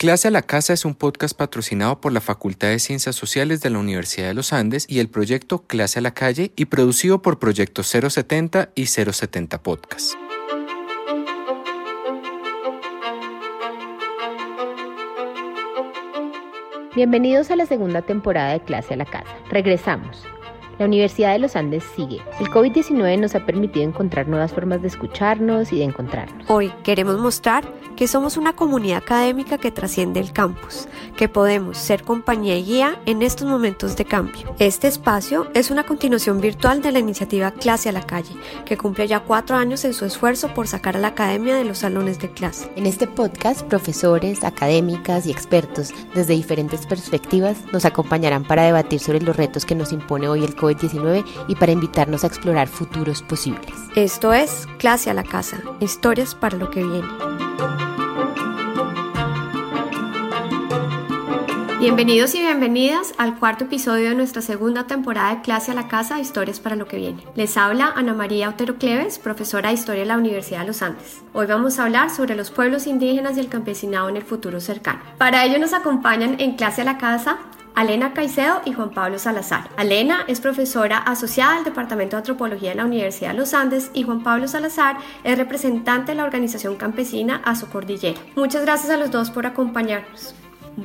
Clase a la Casa es un podcast patrocinado por la Facultad de Ciencias Sociales de la Universidad de los Andes y el proyecto Clase a la Calle y producido por Proyecto 070 y 070 Podcast. Bienvenidos a la segunda temporada de Clase a la Casa. Regresamos. La Universidad de los Andes sigue. El COVID-19 nos ha permitido encontrar nuevas formas de escucharnos y de encontrarnos. Hoy queremos mostrar que somos una comunidad académica que trasciende el campus, que podemos ser compañía y guía en estos momentos de cambio. Este espacio es una continuación virtual de la iniciativa Clase a la Calle, que cumple ya cuatro años en su esfuerzo por sacar a la academia de los salones de clase. En este podcast, profesores, académicas y expertos desde diferentes perspectivas nos acompañarán para debatir sobre los retos que nos impone hoy el COVID-19 y para invitarnos a explorar futuros posibles. Esto es Clase a la Casa, historias para lo que viene. Bienvenidos y bienvenidas al cuarto episodio de nuestra segunda temporada de Clase a la Casa, Historias para lo que viene. Les habla Ana María Otero Cleves, profesora de Historia de la Universidad de los Andes. Hoy vamos a hablar sobre los pueblos indígenas y el campesinado en el futuro cercano. Para ello nos acompañan en Clase a la Casa Alena Caicedo y Juan Pablo Salazar. Alena es profesora asociada del Departamento de Antropología de la Universidad de los Andes y Juan Pablo Salazar es representante de la organización campesina Azocordillera. Muchas gracias a los dos por acompañarnos.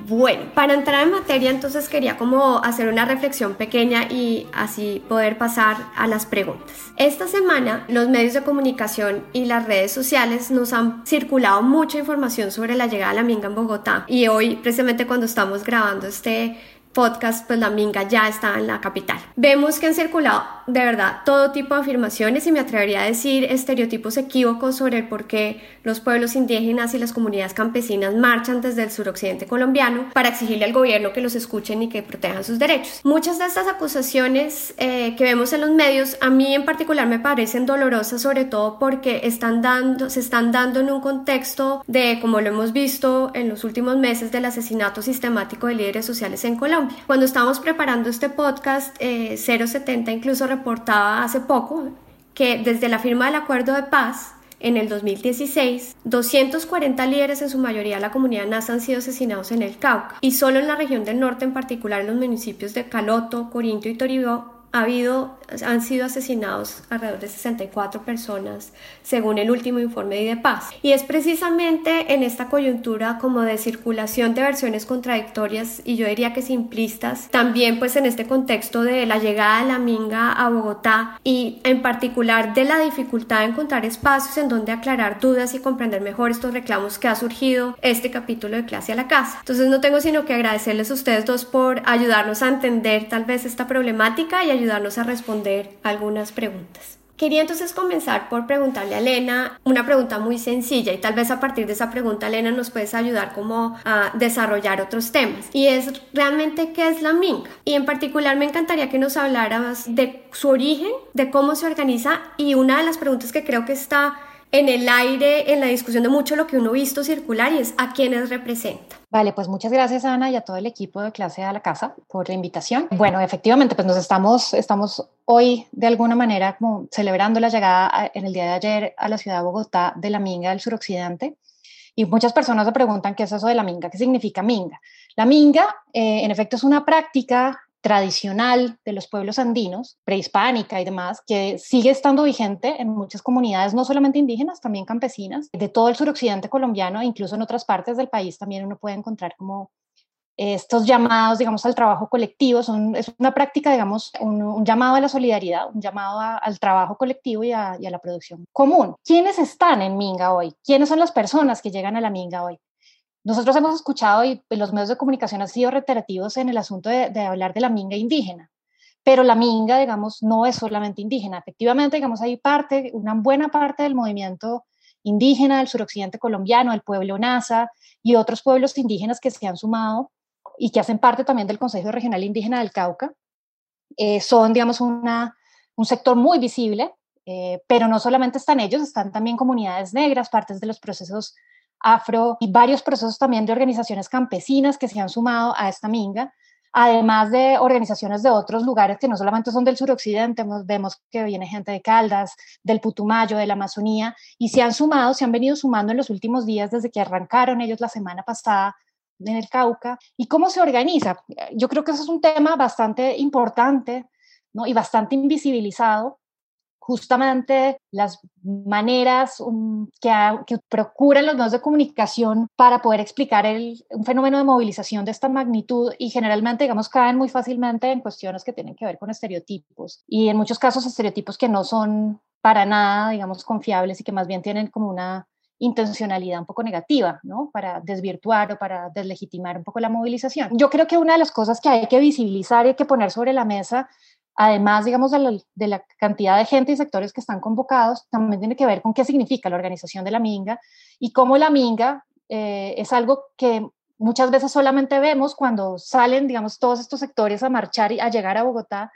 Bueno, para entrar en materia entonces quería como hacer una reflexión pequeña y así poder pasar a las preguntas. Esta semana los medios de comunicación y las redes sociales nos han circulado mucha información sobre la llegada de la Minga en Bogotá y hoy precisamente cuando estamos grabando este podcast, pues la Minga ya está en la capital. Vemos que han circulado de verdad todo tipo de afirmaciones y me atrevería a decir estereotipos equívocos sobre el por qué los pueblos indígenas y las comunidades campesinas marchan desde el suroccidente colombiano para exigirle al gobierno que los escuchen y que protejan sus derechos. Muchas de estas acusaciones eh, que vemos en los medios a mí en particular me parecen dolorosas sobre todo porque están dando, se están dando en un contexto de, como lo hemos visto en los últimos meses, del asesinato sistemático de líderes sociales en Colombia. Cuando estábamos preparando este podcast, 070 eh, incluso reportaba hace poco que desde la firma del acuerdo de paz en el 2016, 240 líderes, en su mayoría de la comunidad NASA, han sido asesinados en el Cauca. Y solo en la región del norte, en particular en los municipios de Caloto, Corinto y Toribó, ha habido, han sido asesinados alrededor de 64 personas, según el último informe de Paz. Y es precisamente en esta coyuntura como de circulación de versiones contradictorias y yo diría que simplistas, también pues en este contexto de la llegada de la Minga a Bogotá y en particular de la dificultad de encontrar espacios en donde aclarar dudas y comprender mejor estos reclamos que ha surgido este capítulo de clase a la casa. Entonces no tengo sino que agradecerles a ustedes dos por ayudarnos a entender tal vez esta problemática y ayudarnos a responder algunas preguntas. Quería entonces comenzar por preguntarle a Elena una pregunta muy sencilla y tal vez a partir de esa pregunta Elena nos puedes ayudar como a desarrollar otros temas y es realmente qué es la minga y en particular me encantaría que nos hablaras de su origen, de cómo se organiza y una de las preguntas que creo que está en el aire, en la discusión de mucho lo que uno ha visto circular y es a quiénes representa. Vale, pues muchas gracias Ana y a todo el equipo de clase a la casa por la invitación. Bueno, efectivamente, pues nos estamos, estamos hoy de alguna manera como celebrando la llegada en el día de ayer a la ciudad de Bogotá de la Minga del suroccidente. Y muchas personas se preguntan qué es eso de la minga, qué significa minga. La minga, eh, en efecto, es una práctica tradicional de los pueblos andinos, prehispánica y demás, que sigue estando vigente en muchas comunidades, no solamente indígenas, también campesinas, de todo el suroccidente colombiano e incluso en otras partes del país también uno puede encontrar como estos llamados, digamos, al trabajo colectivo, es una práctica, digamos, un, llamado a la solidaridad, un llamado al trabajo colectivo y a, y a la producción común. ¿Quiénes están en Minga hoy? ¿Quiénes son las personas que llegan a la Minga hoy? Nosotros hemos escuchado y los medios de comunicación han sido reiterativos en el asunto de, hablar de la minga indígena, pero la minga, digamos, no es solamente indígena. Efectivamente, digamos, hay parte, una buena parte del movimiento indígena del suroccidente colombiano, el pueblo NASA y otros pueblos indígenas que se han sumado y que hacen parte también del Consejo Regional Indígena del Cauca, eh, son, digamos, una, un sector muy visible, eh, pero no solamente están ellos, están también comunidades negras, partes de los procesos afro y varios procesos también de organizaciones campesinas que se han sumado a esta minga, además de organizaciones de otros lugares que no solamente son del suroccidente, vemos que viene gente de Caldas, del Putumayo, de la Amazonía, y se han sumado, se han venido sumando en los últimos días desde que arrancaron ellos la semana pasada en el Cauca y cómo se organiza. Yo creo que eso es un tema bastante importante ¿no? y bastante invisibilizado justamente las maneras um, que, procuran los medios de comunicación para poder explicar el, un fenómeno de movilización de esta magnitud y generalmente, digamos, caen muy fácilmente en cuestiones que tienen que ver con estereotipos y en muchos casos estereotipos que no son para nada, digamos, confiables y que más bien tienen como una intencionalidad un poco negativa, ¿no? Para desvirtuar o para deslegitimar un poco la movilización. Yo creo que una de las cosas que hay que visibilizar y hay que poner sobre la mesa además, digamos, de la, cantidad de gente y sectores que están convocados, también tiene que ver con qué significa la organización de la Minga y cómo la Minga eh, es algo que muchas veces solamente vemos cuando salen, digamos, todos estos sectores a marchar y a llegar a Bogotá,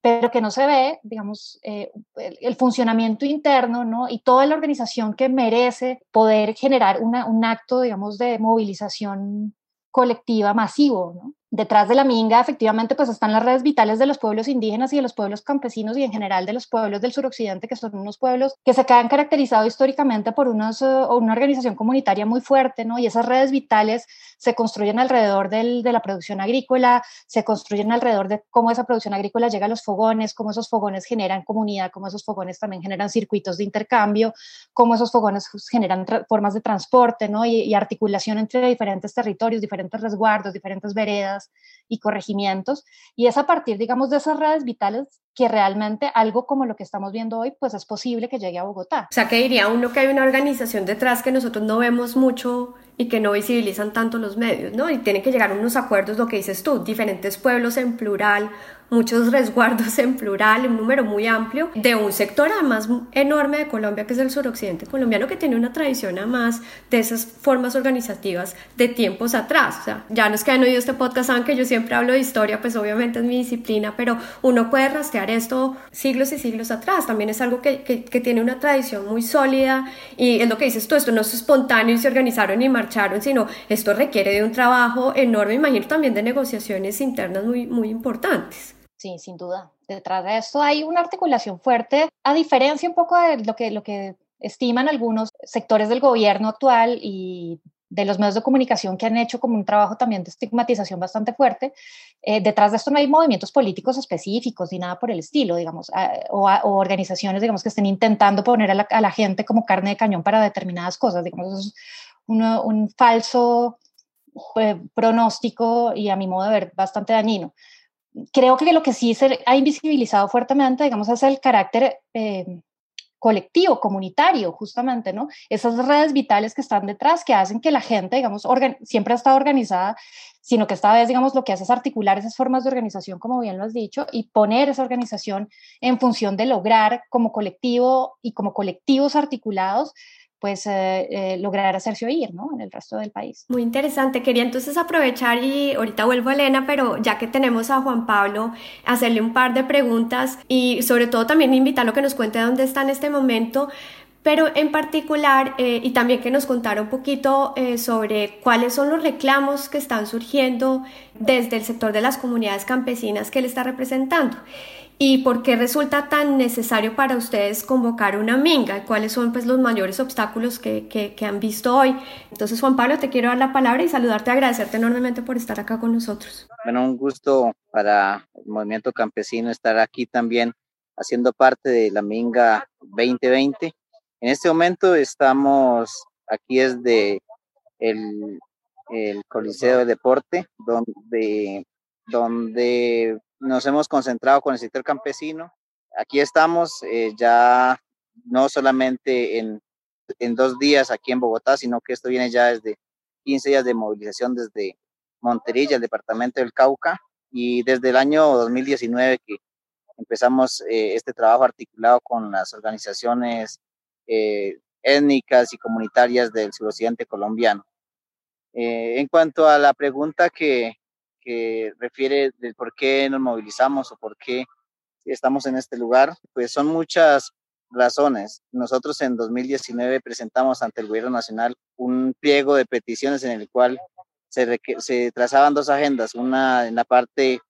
pero que no se ve, digamos, eh, el, funcionamiento interno, ¿no? Y toda la organización que merece poder generar un acto, digamos, de movilización colectiva masivo, ¿no? Detrás de la minga, efectivamente, pues están las redes vitales de los pueblos indígenas y de los pueblos campesinos y en general de los pueblos del suroccidente, que son unos pueblos que se han caracterizado históricamente por unos, eh, una organización comunitaria muy fuerte, ¿no? Y esas redes vitales se construyen alrededor del, de la producción agrícola, se construyen alrededor de cómo esa producción agrícola llega a los fogones, cómo esos fogones generan comunidad, cómo esos fogones también generan circuitos de intercambio, cómo esos fogones generan formas de transporte, ¿no? Y, y articulación entre diferentes territorios, diferentes resguardos, diferentes veredas y corregimientos. Y es a partir, digamos, de esas redes vitales que realmente algo como lo que estamos viendo hoy, pues es posible que llegue a Bogotá. O sea, que diría uno que hay una organización detrás que nosotros no vemos mucho y que no visibilizan tanto los medios, ¿no? Y tienen que llegar a unos acuerdos, lo que dices tú, diferentes pueblos en plural, muchos resguardos en plural, un número muy amplio, de un sector además enorme de Colombia, que es el suroccidente colombiano, que tiene una tradición además de esas formas organizativas de tiempos atrás. O sea, ya los que han oído este podcast saben que yo siempre hablo de historia, pues obviamente es mi disciplina, pero uno puede rastrear esto siglos y siglos atrás. También es algo que, que, que tiene una tradición muy sólida y es lo que dices tú, esto no es espontáneo y se organizaron y marcharon, sino esto requiere de un trabajo enorme, imagino también de negociaciones internas muy, muy importantes. Sí, sin duda. Detrás de esto hay una articulación fuerte, a diferencia un poco de lo que, lo que estiman algunos sectores del gobierno actual y de los medios de comunicación que han hecho como un trabajo también de estigmatización bastante fuerte. Eh, detrás de esto no hay movimientos políticos específicos ni nada por el estilo, digamos, o, organizaciones, digamos, que estén intentando poner a la, gente como carne de cañón para determinadas cosas, digamos, es un falso eh, pronóstico y a mi modo de ver bastante dañino creo que lo que sí se ha invisibilizado fuertemente, digamos, es el carácter eh, colectivo, comunitario, justamente, ¿no? Esas redes vitales que están detrás, que hacen que la gente, digamos, siempre ha estado organizada, sino que esta vez, digamos, lo que hace es articular esas formas de organización, como bien lo has dicho, y poner esa organización en función de lograr como colectivo y como colectivos articulados pues eh, eh, lograr hacerse oír ¿no? en el resto del país. Muy interesante. Quería entonces aprovechar y ahorita vuelvo a Elena, pero ya que tenemos a Juan Pablo, hacerle un par de preguntas y sobre todo también invitarlo a que nos cuente dónde está en este momento. Pero en particular, eh, y también que nos contara un poquito sobre cuáles son los reclamos que están surgiendo desde el sector de las comunidades campesinas que él está representando y por qué resulta tan necesario para ustedes convocar una minga, cuáles son pues los mayores obstáculos que, que, han visto hoy. Entonces Juan Pablo, te quiero dar la palabra y saludarte, agradecerte enormemente por estar acá con nosotros. Bueno, un gusto para el movimiento campesino estar aquí también haciendo parte de la minga 2020. En este momento estamos aquí desde el, el Coliseo de Deporte, donde, donde nos hemos concentrado con el sector campesino. Aquí estamos eh, ya no solamente en, en, dos días aquí en Bogotá, sino que esto viene ya desde 15 días de movilización desde Monterilla, el departamento del Cauca, y desde el año 2019 que empezamos eh, este trabajo articulado con las organizaciones eh, étnicas y comunitarias del suroccidente colombiano. en cuanto a la pregunta que, que refiere del por qué nos movilizamos o por qué estamos en este lugar, pues son muchas razones. Nosotros en 2019 presentamos ante el gobierno nacional un pliego de peticiones en el cual se, se trazaban dos agendas, una en la parte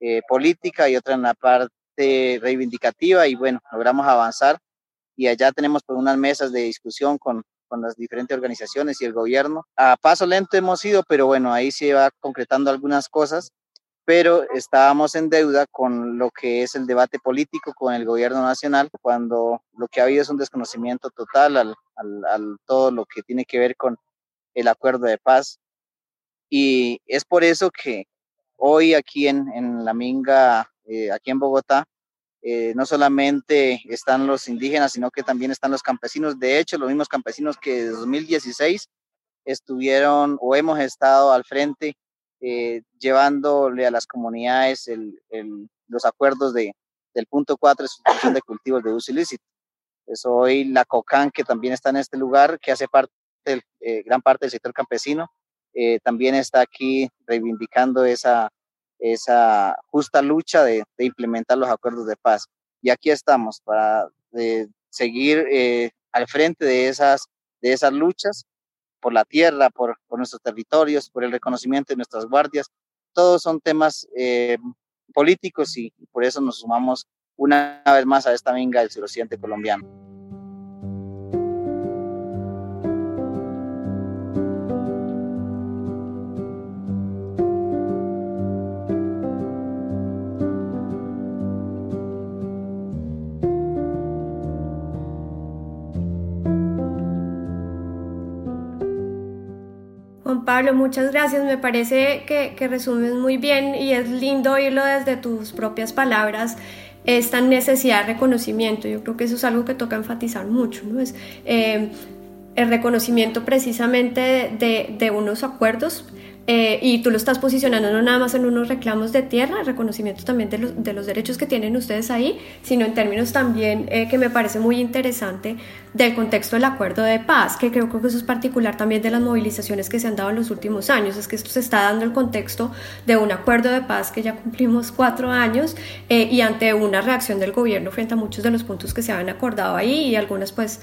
eh, política y otra en la parte reivindicativa y bueno, logramos avanzar y allá tenemos pues unas mesas de discusión con con las diferentes organizaciones y el gobierno. A paso lento hemos ido, pero bueno, ahí se va concretando algunas cosas, pero estábamos en deuda con lo que es el debate político con el gobierno nacional, cuando lo que ha habido es un desconocimiento total al, al, todo lo que tiene que ver con el acuerdo de paz. Y es por eso que hoy aquí en, en La Minga, eh, aquí en Bogotá, eh, no solamente están los indígenas, sino que también están los campesinos. De hecho, los mismos campesinos que en 2016 estuvieron o hemos estado al frente eh, llevándole a las comunidades los acuerdos de, del punto 4 de sustitución de cultivos de uso ilícito. Pues hoy la COCAN, que también está en este lugar, que hace parte, eh, gran parte del sector campesino, también está aquí reivindicando esa, esa justa lucha de, implementar los acuerdos de paz. Y aquí estamos para seguir eh, al frente de esas, de esas luchas por la tierra, por, nuestros territorios, por el reconocimiento de nuestras guardias. Todos son temas eh, políticos y por eso nos sumamos una vez más a esta minga del suroccidente colombiano. Pablo, muchas gracias. Me parece que, que, resumes muy bien y es lindo oírlo desde tus propias palabras, esta necesidad de reconocimiento. Yo creo que eso es algo que toca enfatizar mucho, ¿no? Es eh, el reconocimiento precisamente de, de unos acuerdos eh, y tú lo estás posicionando no nada más en unos reclamos de tierra, reconocimiento también de los, de los derechos que tienen ustedes ahí, sino en términos también eh, que me parece muy interesante del contexto del acuerdo de paz, que creo que eso es particular también de las movilizaciones que se han dado en los últimos años, es que esto se está dando el contexto de un acuerdo de paz que ya cumplimos cuatro años eh, y ante una reacción del gobierno frente a muchos de los puntos que se habían acordado ahí y algunas pues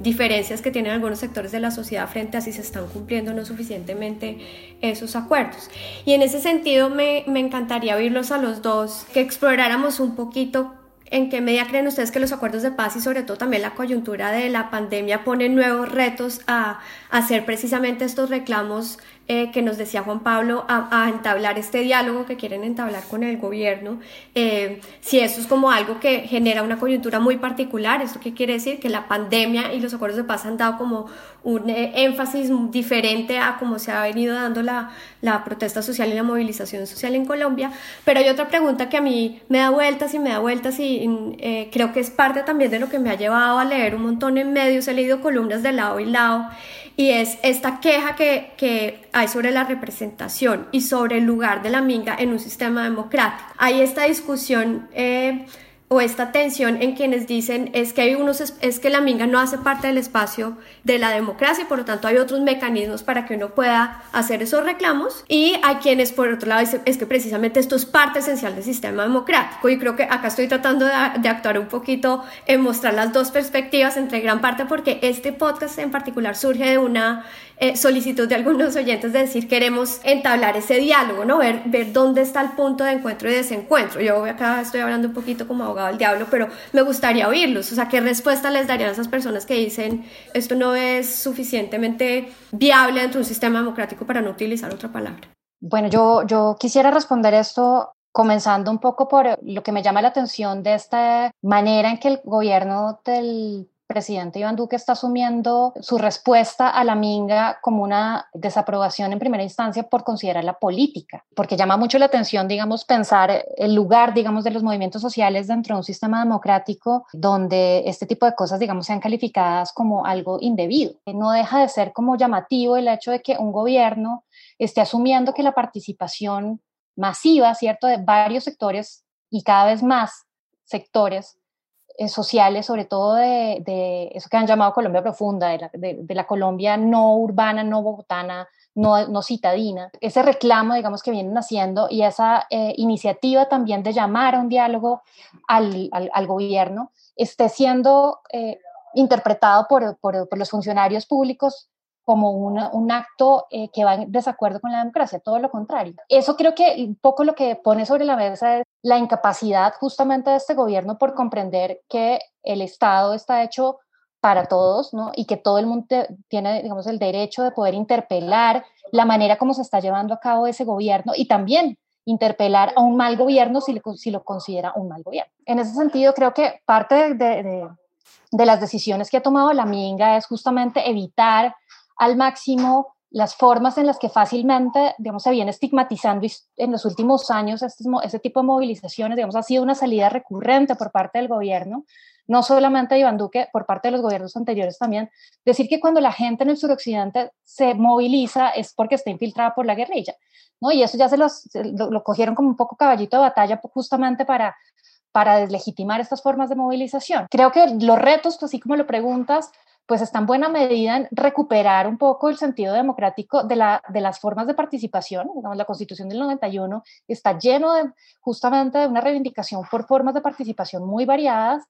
diferencias que tienen algunos sectores de la sociedad frente a si se están cumpliendo no suficientemente esos acuerdos. Y en ese sentido me, me encantaría oírlos a los dos, que exploráramos un poquito ¿En qué medida creen ustedes que los acuerdos de paz y sobre todo también la coyuntura de la pandemia ponen nuevos retos a, hacer precisamente estos reclamos eh, que nos decía Juan Pablo, a, entablar este diálogo que quieren entablar con el gobierno? Eh, si eso es como algo que genera una coyuntura muy particular, ¿esto qué quiere decir? Que la pandemia y los acuerdos de paz han dado como un eh, énfasis diferente a cómo se ha venido dando la, la protesta social y la movilización social en Colombia. Pero hay otra pregunta que a mí me da vueltas y me da vueltas y eh, creo que es parte también de lo que me ha llevado a leer un montón en medios, he leído columnas de lado y lado, y es esta queja que, que hay sobre la representación y sobre el lugar de la minga en un sistema democrático. Hay esta discusión... Eh, o esta tensión en quienes dicen es que hay unos es que la minga no hace parte del espacio de la democracia y por lo tanto hay otros mecanismos para que uno pueda hacer esos reclamos y hay quienes por otro lado dicen es que precisamente esto es parte esencial del sistema democrático y creo que acá estoy tratando de, actuar un poquito en mostrar las dos perspectivas entre gran parte porque este podcast en particular surge de una eh, solicitud de algunos oyentes de decir queremos entablar ese diálogo, ¿no? Ver, ver dónde está el punto de encuentro y desencuentro. Yo acá estoy hablando un poquito como abogado del diablo, pero me gustaría oírlos. O sea, ¿qué respuesta les darían a esas personas que dicen esto no es suficientemente viable dentro de un sistema democrático para no utilizar otra palabra? Bueno, yo, yo quisiera responder esto comenzando un poco por lo que me llama la atención de esta manera en que el gobierno del presidente Iván Duque está asumiendo su respuesta a la minga como una desaprobación en primera instancia por considerarla política, porque llama mucho la atención, digamos, pensar el lugar, digamos, de los movimientos sociales dentro de un sistema democrático donde este tipo de cosas, digamos, sean calificadas como algo indebido. No deja de ser como llamativo el hecho de que un gobierno esté asumiendo que la participación masiva, ¿cierto?, de varios sectores y cada vez más sectores sociales, sobre todo de, eso que han llamado Colombia profunda, de la, Colombia no urbana, no bogotana, no, no, citadina. Ese reclamo, digamos, que vienen haciendo y esa eh, iniciativa también de llamar a un diálogo al, al, gobierno esté siendo eh, interpretado por, por, por, los funcionarios públicos como un acto eh, que va en desacuerdo con la democracia, todo lo contrario. Eso creo que un poco lo que pone sobre la mesa es la incapacidad justamente de este gobierno por comprender que el Estado está hecho para todos, ¿no? Y que todo el mundo tiene, digamos, el derecho de poder interpelar la manera como se está llevando a cabo ese gobierno y también interpelar a un mal gobierno si, si lo considera un mal gobierno. En ese sentido, creo que parte de, de las decisiones que ha tomado la Minga es justamente evitar al máximo las formas en las que fácilmente, digamos, se viene estigmatizando en los últimos años este, este tipo de movilizaciones, digamos, ha sido una salida recurrente por parte del gobierno, no solamente de Iván Duque, por parte de los gobiernos anteriores también, decir que cuando la gente en el suroccidente se moviliza es porque está infiltrada por la guerrilla, ¿no? Y eso ya se, los, lo, cogieron como un poco caballito de batalla justamente para, para deslegitimar estas formas de movilización. Creo que los retos, así como lo preguntas, pues está en buena medida en recuperar un poco el sentido democrático de, la, de las formas de participación. Digamos, la Constitución del 91 está lleno justamente de una reivindicación por formas de participación muy variadas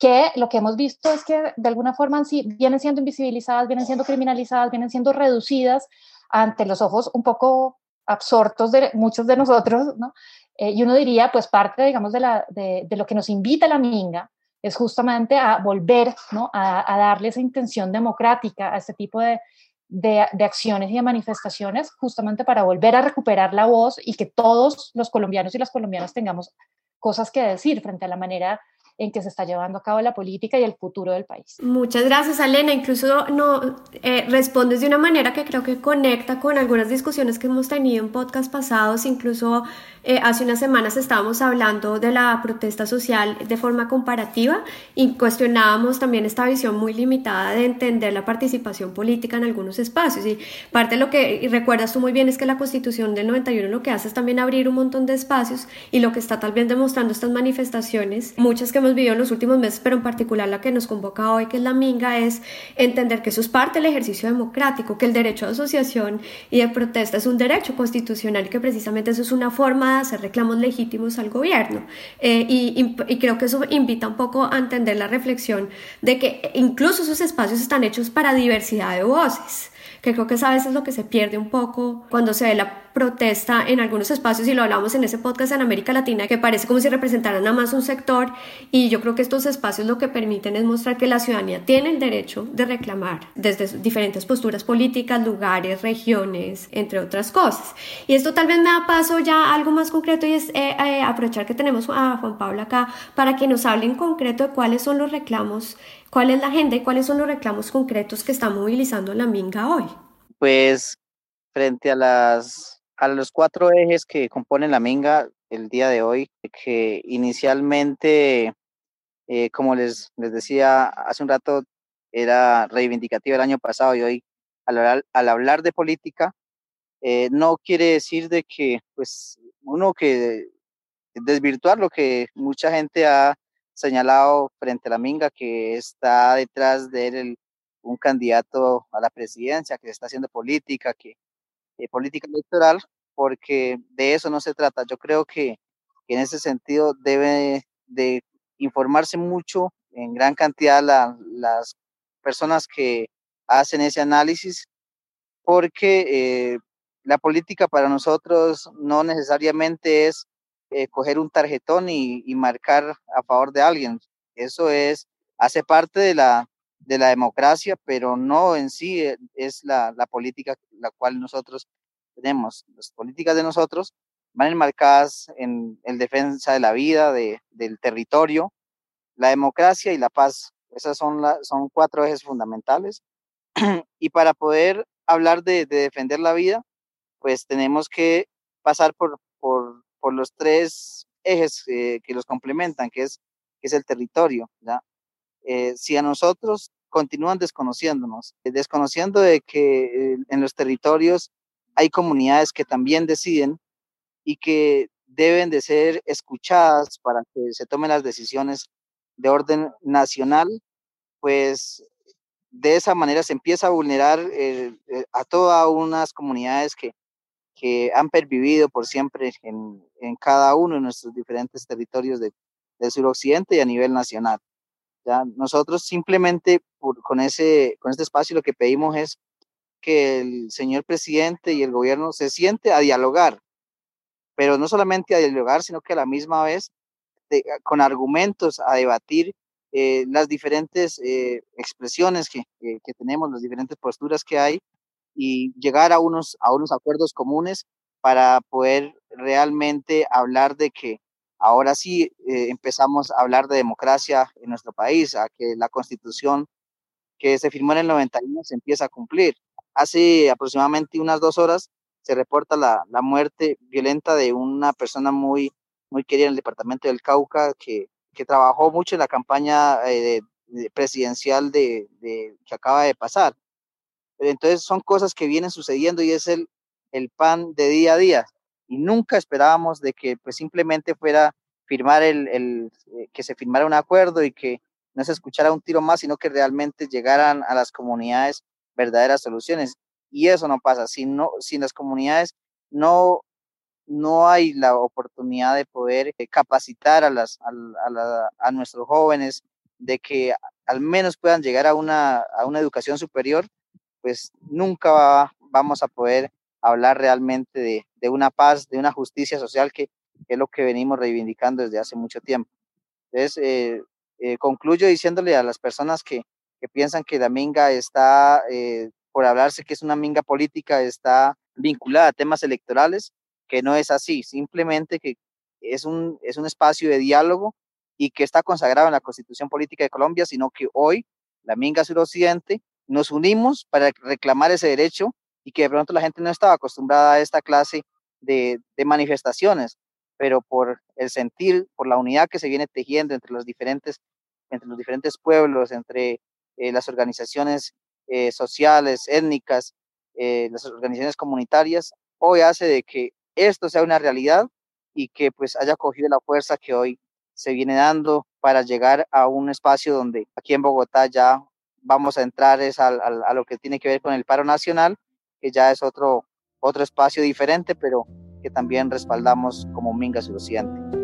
que lo que hemos visto es que de alguna forma sí, vienen siendo invisibilizadas, vienen siendo criminalizadas, vienen siendo reducidas ante los ojos un poco absortos de muchos de nosotros, ¿no? Eh, y uno diría, pues parte, digamos, de, la, de, lo que nos invita la minga es justamente a volver, ¿no? A, darle esa intención democrática a este tipo de, de, de, acciones y de manifestaciones, justamente para volver a recuperar la voz y que todos los colombianos y las colombianas tengamos cosas que decir frente a la manera en que se está llevando a cabo la política y el futuro del país. Muchas gracias, Alena. Incluso no eh, respondes de una manera que creo que conecta con algunas discusiones que hemos tenido en podcast pasados. Incluso eh, hace unas semanas estábamos hablando de la protesta social de forma comparativa y cuestionábamos también esta visión muy limitada de entender la participación política en algunos espacios. Y parte de lo que recuerdas tú muy bien es que la Constitución del 91 lo que hace es también abrir un montón de espacios y lo que está tal vez demostrando estas manifestaciones, muchas que hemos vivido en los últimos meses, pero en particular la que nos convoca hoy, que es la Minga, es entender que eso es parte del ejercicio democrático, que el derecho de asociación y de protesta es un derecho constitucional y que precisamente eso es una forma de hacer reclamos legítimos al gobierno. Eh, y, y creo que eso invita un poco a entender la reflexión de que incluso esos espacios están hechos para diversidad de voces que creo que es a veces lo que se pierde un poco cuando se ve la protesta en algunos espacios y lo hablamos en ese podcast en América Latina que parece como si representaran nada más un sector y yo creo que estos espacios lo que permiten es mostrar que la ciudadanía tiene el derecho de reclamar desde diferentes posturas políticas, lugares, regiones, entre otras cosas. Y esto tal vez me da paso ya a algo más concreto y es eh, eh, aprovechar que tenemos a Juan Pablo acá para que nos hable en concreto de cuáles son los reclamos ¿Cuál es la agenda y cuáles son los reclamos concretos que está movilizando la Minga hoy? Pues frente a las a los cuatro ejes que componen la Minga el día de hoy, que inicialmente, eh, como les, les decía hace un rato, era reivindicativa el año pasado y hoy al, al hablar de política, eh, no quiere decir de que, pues, uno que desvirtuar lo que mucha gente ha señalado frente a la Minga que está detrás de él un candidato a la presidencia, que está haciendo política, que eh, política electoral, porque de eso no se trata. Yo creo que, en ese sentido debe de informarse mucho en gran cantidad las personas que hacen ese análisis, porque eh, la política para nosotros no necesariamente es eh, coger un tarjetón y, marcar a favor de alguien. Eso es, hace parte de la, de la democracia, pero no en sí eh, es la, la política la cual nosotros tenemos. Las políticas de nosotros van enmarcadas en, el defensa de la vida, de, del territorio, la democracia y la paz. Esas son, son cuatro ejes fundamentales. y para poder hablar de, defender la vida, pues tenemos que pasar por, por los tres ejes eh, que los complementan, que es, que es el territorio. ¿ya? Eh, si a nosotros continúan desconociéndonos, eh, desconociendo de que en los territorios hay comunidades que también deciden y que deben de ser escuchadas para que se tomen las decisiones de orden nacional, pues de esa manera se empieza a vulnerar a todas unas comunidades que, que han pervivido por siempre en, en cada uno de nuestros diferentes territorios de, del suroccidente y a nivel nacional. ¿ya? Nosotros simplemente por, con, ese, con este espacio lo que pedimos es que el señor presidente y el gobierno se siente a dialogar, pero no solamente a dialogar, sino que a la misma vez con argumentos a debatir eh, las diferentes eh, expresiones que, que, tenemos, las diferentes posturas que hay y llegar a unos, a unos acuerdos comunes para poder realmente hablar de que ahora sí empezamos a hablar de democracia en nuestro país, a que la constitución que se firmó en el 91 se empieza a cumplir. Hace aproximadamente unas dos horas se reporta la, la muerte violenta de una persona muy, muy querida en el departamento del Cauca que, que trabajó mucho en la campaña eh, presidencial de, de, que acaba de pasar. Entonces son cosas que vienen sucediendo y es el, el pan de día a día. Y nunca esperábamos de que pues simplemente fuera firmar el, el eh, que se firmara un acuerdo y que no se escuchara un tiro más, sino que realmente llegaran a las comunidades verdaderas soluciones. Y eso no pasa. Si, no, si las comunidades no, no hay la oportunidad de poder eh, capacitar a, las, a, a, nuestros jóvenes, de que al menos puedan llegar a una, a una educación superior, pues nunca vamos a poder hablar realmente de, de, una paz, de una justicia social que, es lo que venimos reivindicando desde hace mucho tiempo. Entonces, eh, eh, concluyo diciéndole a las personas que, que piensan que la minga está, eh, por hablarse que es una minga política, está vinculada a temas electorales, que no es así, simplemente que es un, es un espacio de diálogo y que está consagrado en la Constitución Política de Colombia, sino que hoy la Minga Suroccidente nos unimos para reclamar ese derecho y que de pronto la gente no estaba acostumbrada a esta clase de, manifestaciones, pero por el sentir, por la unidad que se viene tejiendo entre los diferentes, entre los diferentes pueblos, entre eh, las organizaciones eh, sociales, étnicas, eh, las organizaciones comunitarias, hoy hace de que esto sea una realidad y que pues haya cogido la fuerza que hoy se viene dando para llegar a un espacio donde aquí en Bogotá ya vamos a entrar es a, a, lo que tiene que ver con el paro nacional, que ya es otro, otro espacio diferente, pero que también respaldamos como Minga Suroccidente.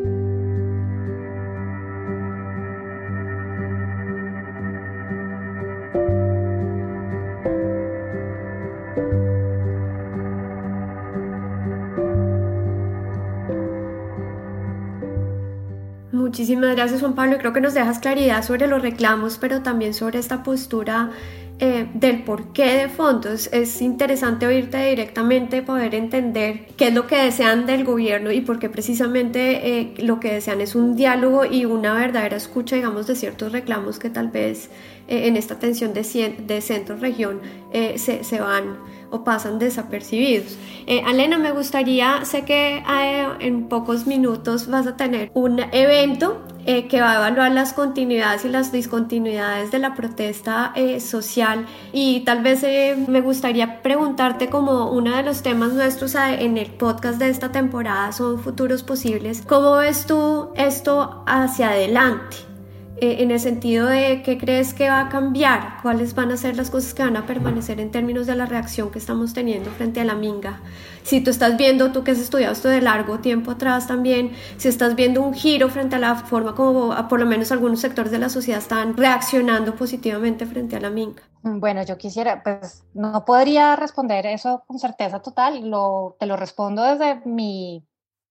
Muchísimas gracias Juan Pablo. Creo que nos dejas claridad sobre los reclamos, pero también sobre esta postura eh, del porqué de fondos. Es interesante oírte directamente, poder entender qué es lo que desean del gobierno y por qué precisamente eh, lo que desean es un diálogo y una verdadera escucha, digamos, de ciertos reclamos que tal vez eh, en esta tensión de, de centro-región se, se van o pasan desapercibidos. Eh, Alena, me gustaría, sé que en pocos minutos vas a tener un evento eh, que va a evaluar las continuidades y las discontinuidades de la protesta eh, social y tal vez eh, me gustaría preguntarte como uno de los temas nuestros en el podcast de esta temporada son futuros posibles, ¿cómo ves tú esto hacia adelante? Eh, en el sentido de qué crees que va a cambiar, cuáles van a ser las cosas que van a permanecer en términos de la reacción que estamos teniendo frente a la minga. Si tú estás viendo, tú que has estudiado esto de largo tiempo atrás también, si estás viendo un giro frente a la forma como por lo menos algunos sectores de la sociedad están reaccionando positivamente frente a la minga. Bueno, yo quisiera, pues no podría responder eso con certeza total, lo, te lo respondo desde mi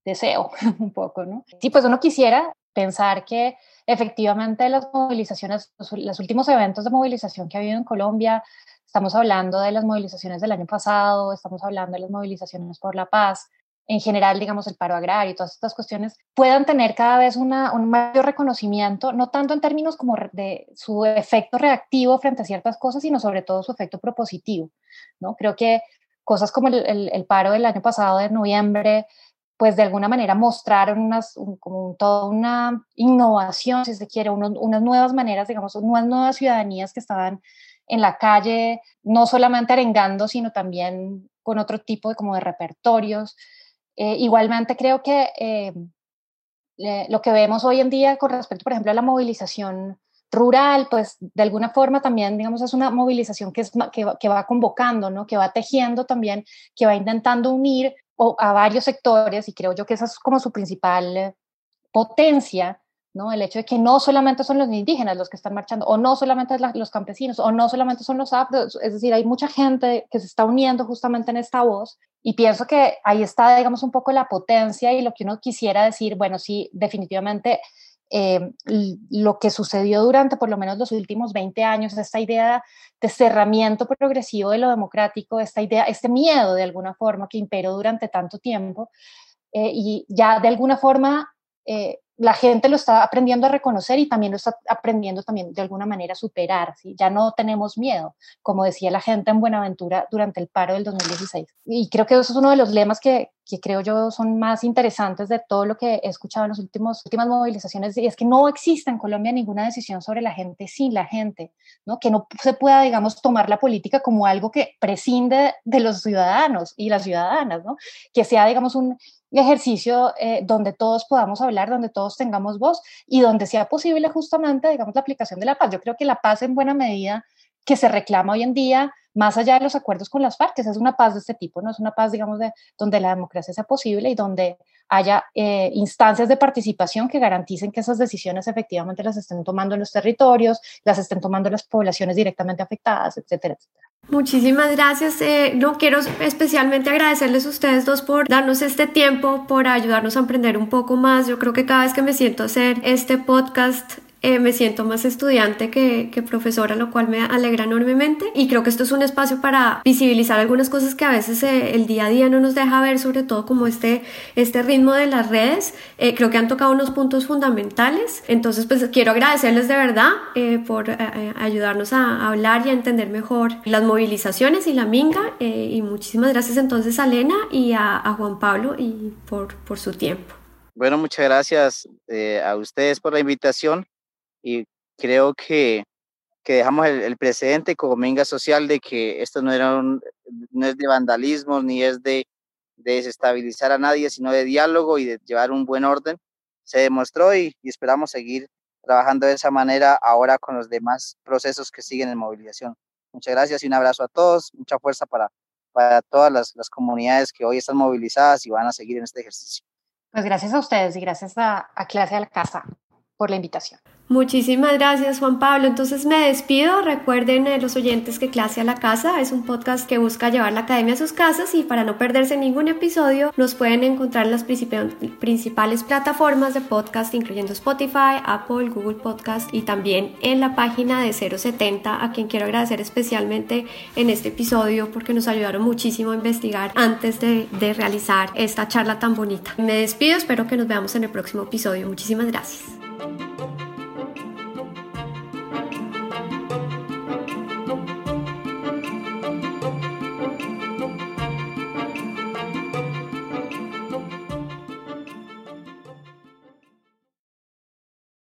deseo un poco, ¿no? Sí, pues uno quisiera pensar que efectivamente las movilizaciones, los, últimos eventos de movilización que ha habido en Colombia, estamos hablando de las movilizaciones del año pasado, estamos hablando de las movilizaciones por la paz, en general, digamos, el paro agrario y todas estas cuestiones, puedan tener cada vez una, un mayor reconocimiento, no tanto en términos como de su efecto reactivo frente a ciertas cosas, sino sobre todo su efecto propositivo, ¿no? Creo que cosas como el, el, el paro del año pasado de noviembre, pues de alguna manera mostraron unas, como toda una innovación, si se quiere, unas nuevas maneras, digamos, unas nuevas ciudadanías que estaban en la calle, no solamente arengando, sino también con otro tipo de, como de repertorios. Eh, igualmente creo que eh, lo que vemos hoy en día con respecto, por ejemplo, a la movilización rural, pues de alguna forma también, digamos, es una movilización que, es, que, que va convocando, ¿no? que va tejiendo también, que va intentando unir o a varios sectores, y creo yo que esa es como su principal potencia, ¿no? El hecho de que no solamente son los indígenas los que están marchando, o no solamente los campesinos, o no solamente son los afros, es decir, hay mucha gente que se está uniendo justamente en esta voz, y pienso que ahí está, digamos, un poco la potencia y lo que uno quisiera decir, bueno, sí, definitivamente eh, lo que sucedió durante por lo menos los últimos 20 años, esta idea de cerramiento progresivo de lo democrático, esta idea, este miedo de alguna forma que imperó durante tanto tiempo, eh, y ya de alguna forma eh, la gente lo está aprendiendo a reconocer y también lo está aprendiendo también de alguna manera a superar, ¿sí? Ya no tenemos miedo, como decía la gente en Buenaventura durante el paro del 2016. Y creo que eso es uno de los lemas que, creo yo son más interesantes de todo lo que he escuchado en las últimas movilizaciones, y es que no existe en Colombia ninguna decisión sobre la gente sin la gente, ¿no? Que no se pueda, digamos, tomar la política como algo que prescinde de los ciudadanos y las ciudadanas. Que sea, digamos, un ejercicio eh, donde todos podamos hablar, donde todos tengamos voz y donde sea posible justamente, digamos, la aplicación de la paz. Yo creo que la paz en buena medida que se reclama hoy en día, más allá de los acuerdos con las FARC, es una paz de este tipo, no es una paz, digamos, de donde la democracia sea posible y donde haya eh, instancias de participación que garanticen que esas decisiones efectivamente las estén tomando en los territorios, las estén tomando las poblaciones directamente afectadas, etcétera, etcétera. Muchísimas gracias. Eh, no quiero especialmente agradecerles a ustedes dos por darnos este tiempo, por ayudarnos a aprender un poco más. Yo creo que cada vez que me siento a hacer este podcast eh, me siento más estudiante que, profesora, lo cual me alegra enormemente. Y creo que esto es un espacio para visibilizar algunas cosas que a veces eh, el día a día no nos deja ver, sobre todo como este, este ritmo de las redes. Eh, creo que han tocado unos puntos fundamentales. Entonces, pues quiero agradecerles de verdad por ayudarnos a, hablar y a entender mejor las movilizaciones y la minga. y muchísimas gracias entonces a Elena y a, a Juan Pablo y por, por su tiempo. Bueno, muchas gracias a ustedes por la invitación y creo que, que dejamos el, el, precedente como minga social de que esto no, era un, no es de vandalismo ni es de, de, desestabilizar a nadie, sino de diálogo y de llevar un buen orden. Se demostró y, y esperamos seguir trabajando de esa manera ahora con los demás procesos que siguen en movilización. Muchas gracias y un abrazo a todos, mucha fuerza para, para todas las, las comunidades que hoy están movilizadas y van a seguir en este ejercicio. Pues gracias a ustedes y gracias a, a Clase a la Casa por la invitación. Muchísimas gracias Juan Pablo. Entonces me despido. Recuerden eh, los oyentes que Clase a la Casa es un podcast que busca llevar la academia a sus casas y para no perderse ningún episodio nos pueden encontrar en las principales plataformas de podcast incluyendo Spotify, Apple, Google Podcast y también en la página de 070 a quien quiero agradecer especialmente en este episodio porque nos ayudaron muchísimo a investigar antes de, de realizar esta charla tan bonita. Me despido, espero que nos veamos en el próximo episodio. Muchísimas gracias.